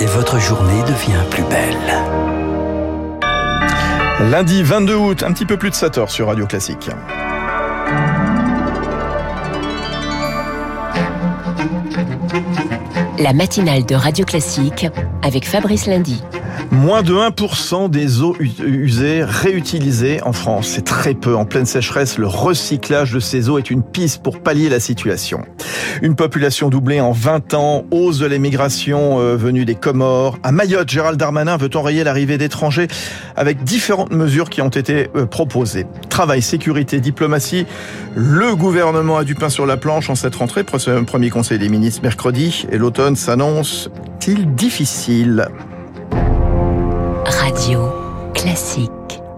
et votre journée devient plus belle. Lundi 22 août, un petit peu plus de 7 heures sur Radio Classique. La matinale de Radio Classique avec Fabrice Lundy. Moins de 1% des eaux usées réutilisées en France. C'est très peu. En pleine sécheresse, le recyclage de ces eaux est une piste pour pallier la situation. Une population doublée en 20 ans, hausse de l'émigration euh, venue des Comores. À Mayotte, Gérald Darmanin veut enrayer l'arrivée d'étrangers avec différentes mesures qui ont été euh, proposées. Travail, sécurité, diplomatie. Le gouvernement a du pain sur la planche en cette rentrée. Premier conseil des ministres mercredi et l'automne s'annonce-t-il difficile? Radio classique.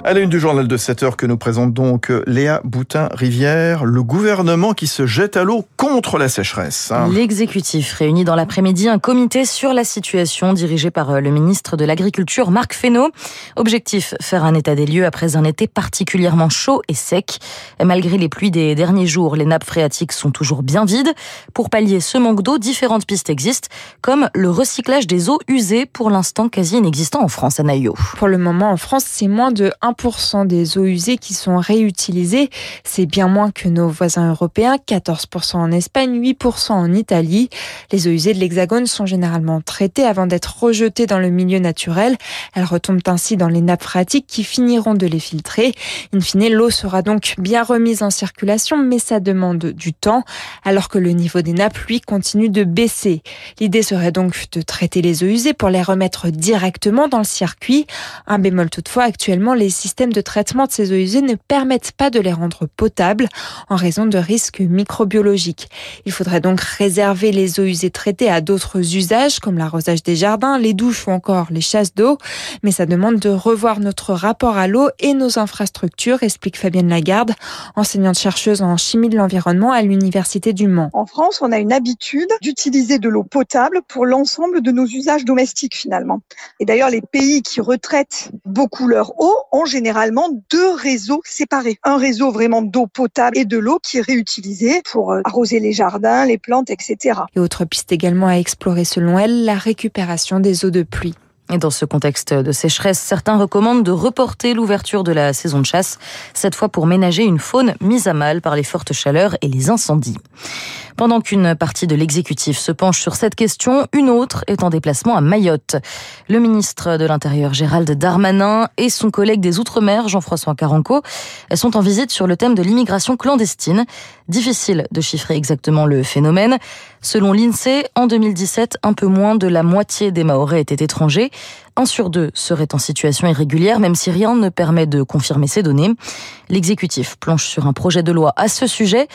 À la une du journal de 7 heures que nous présente donc euh, Léa Boutin-Rivière, le gouvernement qui se jette à l'eau contre la sécheresse. Hein. L'exécutif réunit dans l'après-midi un comité sur la situation dirigé par euh, le ministre de l'Agriculture Marc Fesneau. Objectif, faire un état des lieux après un été particulièrement chaud et sec. Malgré les pluies des derniers jours, les nappes phréatiques sont toujours bien vides. Pour pallier ce manque d'eau, différentes pistes existent, comme le recyclage des eaux usées, pour l'instant quasi inexistant en France, à Naïo. Pour le moment, en France, c'est moins de 1 des eaux usées qui sont réutilisées. C'est bien moins que nos voisins européens, 14% en Espagne, 8% en Italie. Les eaux usées de l'Hexagone sont généralement traitées avant d'être rejetées dans le milieu naturel. Elles retombent ainsi dans les nappes phréatiques qui finiront de les filtrer. In fine, l'eau sera donc bien remise en circulation, mais ça demande du temps, alors que le niveau des nappes, lui, continue de baisser. L'idée serait donc de traiter les eaux usées pour les remettre directement dans le circuit. Un bémol toutefois, actuellement, les systèmes de traitement de ces eaux usées ne permettent pas de les rendre potables en raison de risques microbiologiques. Il faudrait donc réserver les eaux usées traitées à d'autres usages comme l'arrosage des jardins, les douches ou encore les chasses d'eau. Mais ça demande de revoir notre rapport à l'eau et nos infrastructures, explique Fabienne Lagarde, enseignante chercheuse en chimie de l'environnement à l'Université du Mans. En France, on a une habitude d'utiliser de l'eau potable pour l'ensemble de nos usages domestiques finalement. Et d'ailleurs, les pays qui retraitent beaucoup leur eau ont généralement deux réseaux séparés. Un réseau vraiment d'eau potable et de l'eau qui est réutilisée pour euh, arroser les jardins, les plantes, etc. Et autre piste également à explorer selon elle, la récupération des eaux de pluie. Et dans ce contexte de sécheresse, certains recommandent de reporter l'ouverture de la saison de chasse, cette fois pour ménager une faune mise à mal par les fortes chaleurs et les incendies. Pendant qu'une partie de l'exécutif se penche sur cette question, une autre est en déplacement à Mayotte. Le ministre de l'Intérieur Gérald Darmanin et son collègue des Outre-mer Jean-François Caranco sont en visite sur le thème de l'immigration clandestine. Difficile de chiffrer exactement le phénomène. Selon l'INSEE, en 2017, un peu moins de la moitié des Mahorais étaient étrangers. Un sur deux serait en situation irrégulière, même si rien ne permet de confirmer ces données. L'exécutif planche sur un projet de loi à ce sujet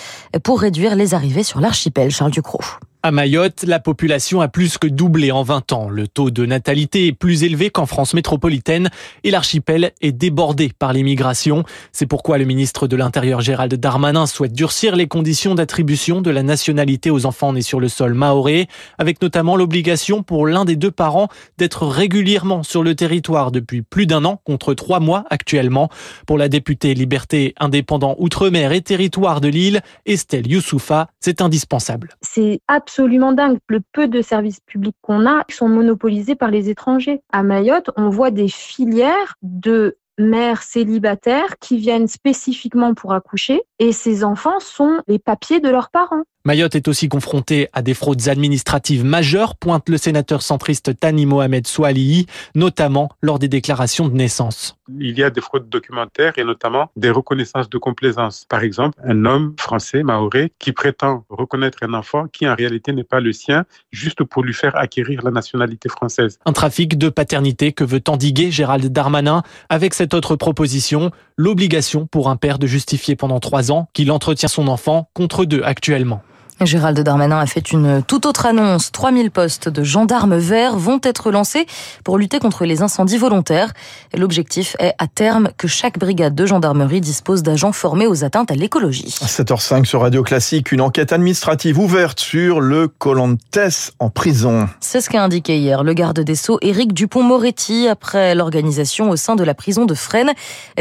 pour réduire les arrivées sur l'archipel. Charles Ducrot. À Mayotte, la population a plus que doublé en 20 ans. Le taux de natalité est plus élevé qu'en France métropolitaine et l'archipel est débordé par l'immigration. C'est pourquoi le ministre de l'Intérieur Gérald Darmanin souhaite durcir les conditions d'attribution de la nationalité aux enfants nés sur le sol maoré, avec notamment l'obligation pour l'un des deux parents d'être régulièrement sur le territoire depuis plus d'un an contre trois mois actuellement. Pour la députée Liberté Indépendant Outre-mer et Territoire de Lille, Estelle Youssoufa, c'est indispensable. C'est absolument dingue. Le peu de services publics qu'on a sont monopolisés par les étrangers. À Mayotte, on voit des filières de mères célibataires qui viennent spécifiquement pour accoucher et ces enfants sont les papiers de leurs parents. Mayotte est aussi confrontée à des fraudes administratives majeures, pointe le sénateur centriste Tani Mohamed Soualihi, notamment lors des déclarations de naissance. Il y a des fraudes documentaires et notamment des reconnaissances de complaisance. Par exemple, un homme français, maoré, qui prétend reconnaître un enfant qui en réalité n'est pas le sien, juste pour lui faire acquérir la nationalité française. Un trafic de paternité que veut endiguer Gérald Darmanin avec cette autre proposition, l'obligation pour un père de justifier pendant trois ans qu'il entretient son enfant contre deux actuellement. Gérald Darmanin a fait une toute autre annonce. 3000 postes de gendarmes verts vont être lancés pour lutter contre les incendies volontaires. L'objectif est à terme que chaque brigade de gendarmerie dispose d'agents formés aux atteintes à l'écologie. 7h05 sur Radio Classique, une enquête administrative ouverte sur le Colantes en prison. C'est ce qu'a indiqué hier le garde des Sceaux Éric Dupont-Moretti après l'organisation au sein de la prison de Fresnes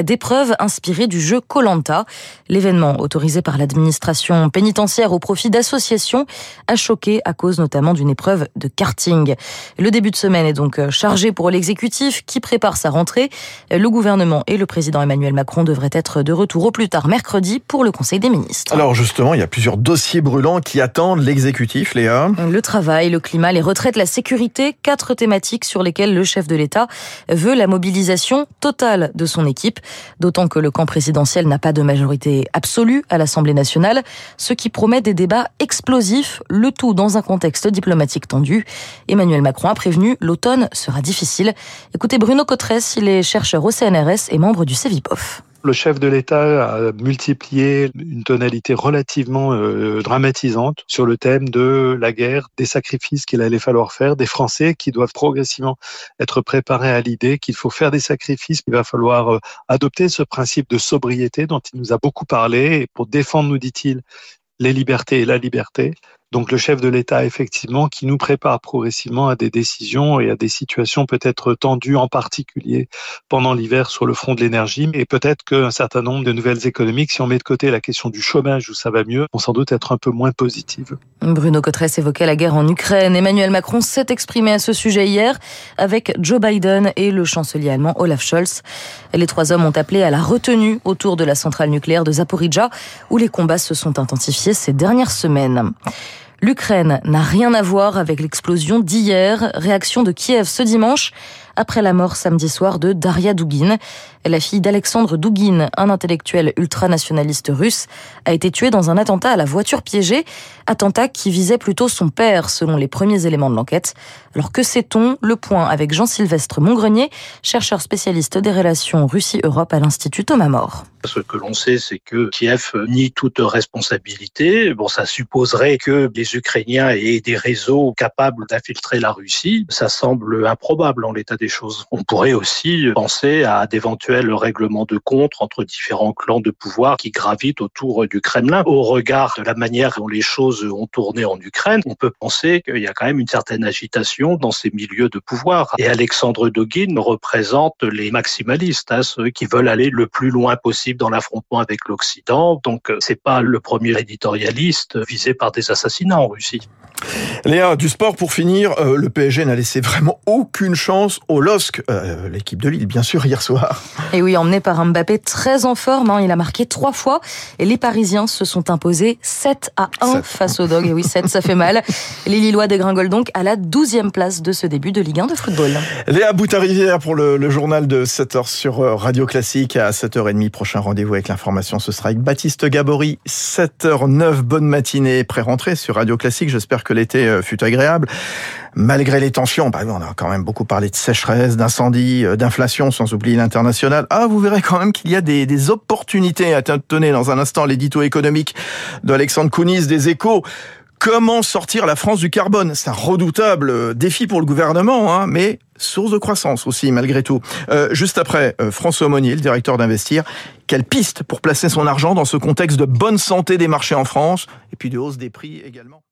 d'épreuves inspirées du jeu Colanta. L'événement autorisé par l'administration pénitentiaire au profit d'associations association a choqué à cause notamment d'une épreuve de karting. Le début de semaine est donc chargé pour l'exécutif qui prépare sa rentrée. Le gouvernement et le président Emmanuel Macron devraient être de retour au plus tard mercredi pour le Conseil des ministres. Alors justement, il y a plusieurs dossiers brûlants qui attendent l'exécutif, Léa. Le travail, le climat, les retraites, la sécurité, quatre thématiques sur lesquelles le chef de l'État veut la mobilisation totale de son équipe, d'autant que le camp présidentiel n'a pas de majorité absolue à l'Assemblée nationale, ce qui promet des débats explosifs, le tout dans un contexte diplomatique tendu. Emmanuel Macron a prévenu, l'automne sera difficile. Écoutez Bruno Cotresse, il est chercheur au CNRS et membre du CEVIPOF. Le chef de l'État a multiplié une tonalité relativement euh, dramatisante sur le thème de la guerre, des sacrifices qu'il allait falloir faire, des Français qui doivent progressivement être préparés à l'idée qu'il faut faire des sacrifices, qu'il va falloir euh, adopter ce principe de sobriété dont il nous a beaucoup parlé pour défendre, nous dit-il, les libertés et la liberté. Donc le chef de l'État, effectivement, qui nous prépare progressivement à des décisions et à des situations peut-être tendues, en particulier pendant l'hiver sur le front de l'énergie, et peut-être qu'un certain nombre de nouvelles économiques, si on met de côté la question du chômage où ça va mieux, vont sans doute être un peu moins positives. Bruno Cotresse évoquait la guerre en Ukraine. Emmanuel Macron s'est exprimé à ce sujet hier avec Joe Biden et le chancelier allemand Olaf Scholz. Les trois hommes ont appelé à la retenue autour de la centrale nucléaire de Zaporizhzhia, où les combats se sont intensifiés ces dernières semaines. L'Ukraine n'a rien à voir avec l'explosion d'hier. Réaction de Kiev ce dimanche après la mort samedi soir de Daria Dugin. La fille d'Alexandre Dugin, un intellectuel ultranationaliste russe, a été tuée dans un attentat à la voiture piégée, attentat qui visait plutôt son père, selon les premiers éléments de l'enquête. Alors que sait-on? Le point avec Jean-Sylvestre Montgrenier, chercheur spécialiste des relations Russie-Europe à l'Institut Thomas More. Ce que l'on sait, c'est que Kiev nie toute responsabilité. Bon, ça supposerait que les Ukrainiens aient des réseaux capables d'infiltrer la Russie. Ça semble improbable en l'état choses. On pourrait aussi penser à d'éventuels règlements de compte entre différents clans de pouvoir qui gravitent autour du Kremlin. Au regard de la manière dont les choses ont tourné en Ukraine, on peut penser qu'il y a quand même une certaine agitation dans ces milieux de pouvoir. Et Alexandre Dogin représente les maximalistes, hein, ceux qui veulent aller le plus loin possible dans l'affrontement avec l'Occident. Donc, c'est pas le premier éditorialiste visé par des assassinats en Russie. Léa, du sport pour finir, euh, le PSG n'a laissé vraiment aucune chance au LOSC, euh, l'équipe de Lille bien sûr hier soir. Et oui, emmené par Mbappé très en forme, hein, il a marqué trois fois et les Parisiens se sont imposés 7 à 1 face aux Dogs. Et oui, 7 ça fait mal. Les Lillois dégringolent donc à la 12e place de ce début de Ligue 1 de football. Léa Boutarivière pour le, le, journal de 7h sur euh, Radio Classique à 7h30. Prochain rendez-vous avec l'information, ce sera avec Baptiste Gabory, 7h09. Bonne matinée, pré-rentrée sur Radio Classique. J'espère que l'été euh, fut agréable. Malgré les tensions, bah, on a quand même beaucoup parlé de sécheresse, euh, d'inflation, sans oublier l'international. Ah, vous verrez quand même qu'il y a des, des opportunités. Tenez dans un instant l'édito économique d'Alexandre Kounis des Échos. Comment sortir la France du carbone? C'est un redoutable euh, défi pour le gouvernement, hein, mais source de croissance aussi, malgré tout. Euh, juste après, euh, François Monnier, le directeur d'Investir, quelle piste pour placer son argent dans ce contexte de bonne santé des marchés en France et puis de hausse des prix également?